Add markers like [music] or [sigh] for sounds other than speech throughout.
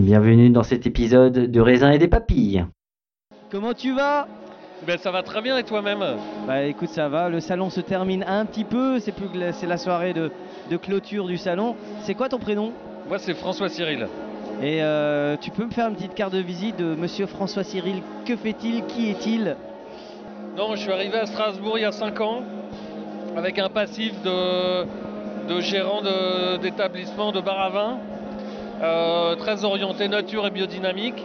bienvenue dans cet épisode de raisin et des papilles. Comment tu vas? Ben ça va très bien et toi-même? Bah écoute ça va, le salon se termine un petit peu, c'est plus que la- c'est la soirée de, de clôture du salon. C'est quoi ton prénom? Moi c'est François Cyril. Et euh, tu peux me faire une petite carte de visite de Monsieur François Cyril. Que fait-il? Qui est-il? Non, je suis arrivé à Strasbourg il y a 5 ans avec un passif de, de gérant de- d'établissement de, bar à vin, euh, très orienté nature et biodynamique.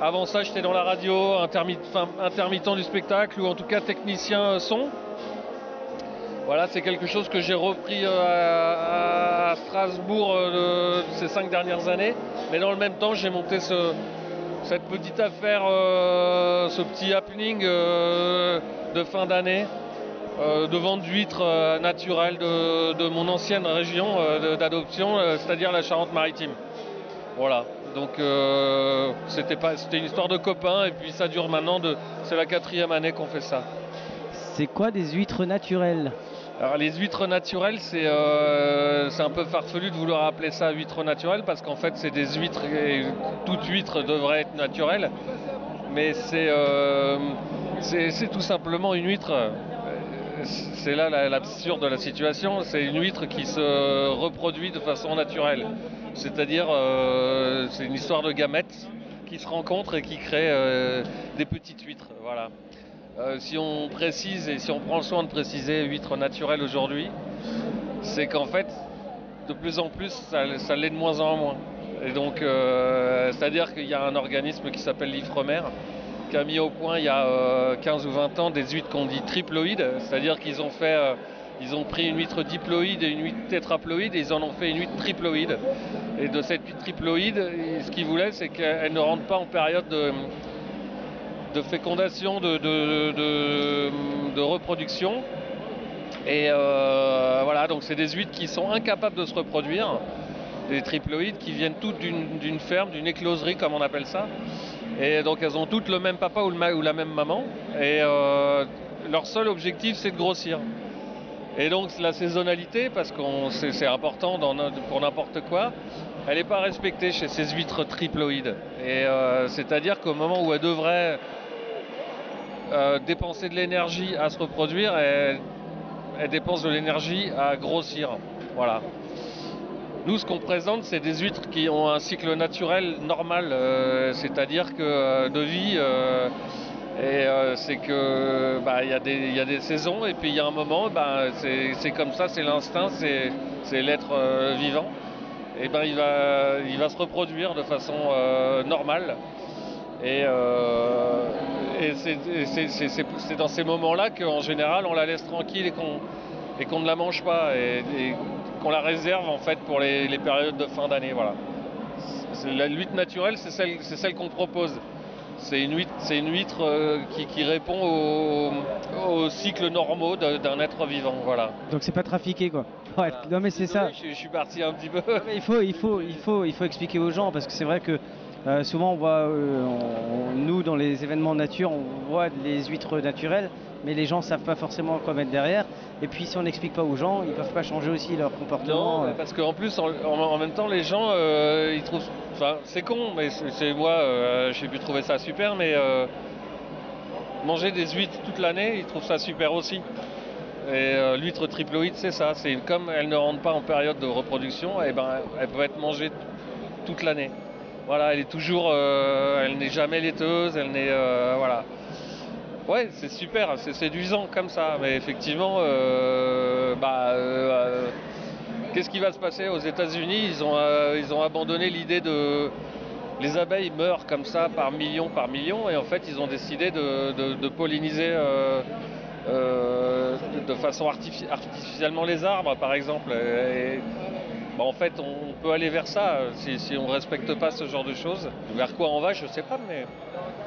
Avant ça, j'étais dans la radio, intermittent du spectacle ou en tout cas technicien son. Voilà, c'est quelque chose que j'ai repris euh, à, Strasbourg euh, ces cinq dernières années. Mais dans le même temps, j'ai monté ce, cette petite affaire, ce petit happening de fin d'année de vente d'huîtres naturelles de, mon ancienne région d'adoption, c'est-à-dire la Charente-Maritime. Voilà. Donc euh, c'était pas, c'était une histoire de copains et puis ça dure maintenant. De, c'est la quatrième année qu'on fait ça. C'est quoi des huîtres naturelles? Alors les huîtres naturelles, c'est euh, c'est un peu farfelu de vouloir appeler ça huîtres naturelles parce qu'en fait c'est des huîtres et toute huître devrait être naturelle. Mais c'est euh, c'est tout simplement une huître. C'est là la- l'absurde de la situation. C'est une huître qui se reproduit de façon naturelle. C'est-à-dire euh, c'est une histoire de gamètes qui se rencontrent et qui créent euh, des petites huîtres. Voilà. Euh, si on précise et si on prend le soin de préciser huître naturelle aujourd'hui, c'est qu'en fait, de plus en plus, ça, ça l'est de moins en moins. Et donc, c'est-à-dire qu'il y a un organisme qui s'appelle l'Ifremer qui a mis au point il y a euh, 15 ou 20 ans des huîtres qu'on dit triploïdes, c'est-à-dire qu'ils ont fait, ils ont pris une huître diploïde et une huître tétraploïde et ils en ont fait une huître triploïde. Et de cette huître triploïde, ce qu'ils voulaient, c'est qu'elle ne rentre pas en période de, fécondation, de, reproduction. Et euh, voilà, donc c'est des huîtres qui sont incapables de se reproduire, des triploïdes qui viennent toutes d'une ferme, d'une écloserie comme on appelle ça. Et donc elles ont toutes le même papa ou la même maman. Et euh, leur seul objectif c'est de grossir. Et donc la saisonnalité, parce que c'est important pour n'importe quoi, elle n'est pas respectée chez ces huîtres triploïdes. Et euh, c'est-à-dire qu'au moment où elles devraient euh, dépenser de l'énergie à se reproduire, elles, elles dépensent de l'énergie à grossir. Voilà. Nous, ce qu'on présente, c'est des huîtres qui ont un cycle naturel normal, euh, c'est-à-dire que de vie, et euh, c'est que bah, il y, a des- saisons et puis il y a un moment, bah, c'est comme ça, c'est l'instinct, c'est l'être euh, vivant. et ben il va, se reproduire de façon euh, normale. Et, c'est- dans ces moments-là qu'en général on la laisse tranquille et qu'on ne la mange pas et, qu'on la réserve en fait pour les, périodes de fin d'année. Voilà. La huître naturelle, c'est celle qu'on propose. C'est une huître, c'est une huître euh, qui, qui répond aux, aux cycles normaux d'un être vivant. Voilà. Donc c'est pas trafiqué quoi. Ouais, non mais c'est ça. Je, je suis parti un petit peu. [laughs] Il faut, il faut, il faut, il faut expliquer aux gens parce que c'est vrai que euh, souvent on voit, euh, on- nous dans les événements nature, on voit les huîtres naturelles, mais les gens savent pas forcément quoi mettre derrière. Et puis si on n'explique pas aux gens, ils peuvent pas changer aussi leur comportement. Non, euh. parce qu'en plus, en, en- en même temps, les gens, euh, ils trouvent. Enfin, c'est con, mais c'est moi, j'ai pu trouver ça super, mais manger des huîtres toute l'année, ils trouvent ça super aussi. Et euh, l'huître triploïde, c'est ça. C'est comme elle ne rentre pas en période de reproduction, et ben, elle peut être mangée toute l'année. Voilà, elle est toujours, euh, elle n'est jamais laiteuse, elle n'est, euh, voilà. Ouais, c'est super, c'est séduisant comme ça, mais effectivement, euh, bah, qu'est-ce qui va se passer aux États-Unis? Ils ont, abandonné l'idée de les abeilles meurent comme ça par millions, par millions, et en fait, ils ont décidé de, polliniser de, façon artifi- artificiellement les arbres, par exemple. Bah, en fait, on peut aller vers ça euh, si, si on ne respecte pas ce genre de choses. Vers quoi on va, je sais pas, mais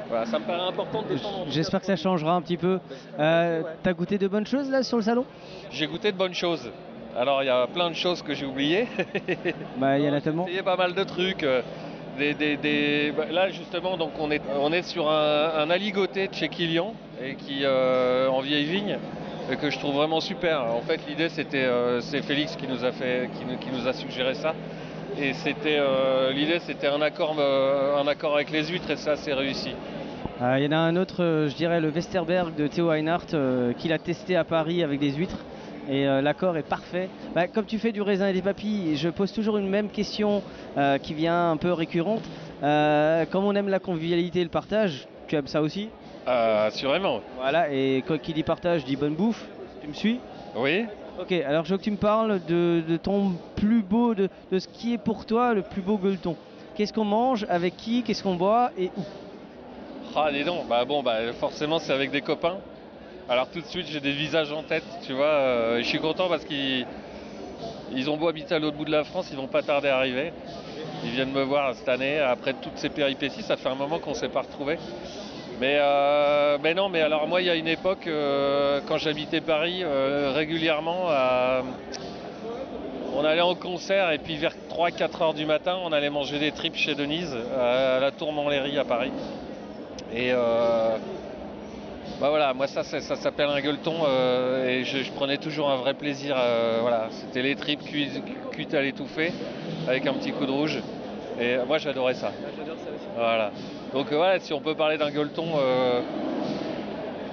voilà, ça me paraît important de défendre. J'espère que ça changera un petit peu. Euh, T'as goûté de bonnes choses là sur le salon? J'ai goûté de bonnes choses. Alors, il y a plein de choses que j'ai oubliées. [laughs] Bah il y en a J'ai tellement. essayé pas mal de trucs. euh, Des, des- des- bah, Là justement, donc on est, on est sur un, un aligoté de chez Kilian et qui euh, en vieille vigne que je trouve vraiment super. En fait, l'idée c'était, euh, c'est Félix qui nous a fait, qui nous, a suggéré ça. Et c'était, euh, l'idée c'était un accord, euh, un accord avec les huîtres et ça c'est réussi. Il y en a un autre, je dirais le Westerberg de Théo Einhardt, euh, qu'il a testé à Paris avec des huîtres. Et l'accord est parfait. Bah, comme tu fais du raisin et des papilles, je pose toujours une même question qui vient un peu récurrente. Comme on aime la convivialité et le partage, tu aimes ça aussi? Euh, assurément. Voilà, et quand qui dit partage dit bonne bouffe. Tu me suis? Oui. Ok, alors je veux que tu me parles de, de ton plus beau, de, de ce qui est pour toi le plus beau gueuleton. Qu'est-ce qu'on mange, avec qui, qu'est-ce qu'on boit et où? Ah, dis donc, bah bon, bah forcément c'est avec des copains. Alors tout de suite j'ai des visages en tête, tu vois. euh, je suis content parce qu'ils ils ont beau habiter à l'autre bout de la France, ils vont pas tarder à arriver. Ils viennent me voir cette année après toutes ces péripéties. Ça fait un moment qu'on s'est pas retrouvés. Mais, euh, mais non, mais alors moi il y a une époque euh, quand j'habitais Paris euh, régulièrement, on allait en concert et puis vers 3-4 heures du matin on allait manger des tripes chez Denise à la Tour Montlhéry à Paris. Et euh, bah voilà, moi ça, ça, s'appelle un gueuleton euh, et je, je prenais toujours un vrai plaisir. euh, voilà, c'était les tripes cuites à l'étouffée avec un petit coup de rouge. Et moi j'adorais ça. Voilà. Donc euh, voilà, si on peut parler d'un gueuleton, euh,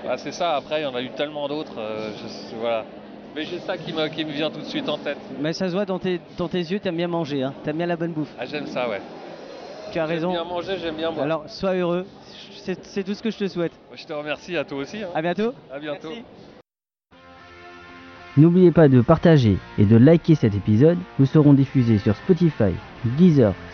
bah, c'est ça. Après, il y en a eu tellement d'autres. euh, je- voilà. Mais j'ai ça qui me, qui me vient tout de suite en tête. Mais ça se voit dans tes, dans tes yeux, t'aimes bien manger, hein t'aimes bien la bonne bouffe. Ah, j'aime ça, ouais. Tu as J'aime raison. bien manger, j'aime bien boire. Alors sois heureux, c'est c'est tout ce que je te souhaite. Je te remercie à toi aussi. hein. À bientôt. À bientôt. N'oubliez pas de partager et de liker cet épisode. Nous serons diffusés sur Spotify, Deezer,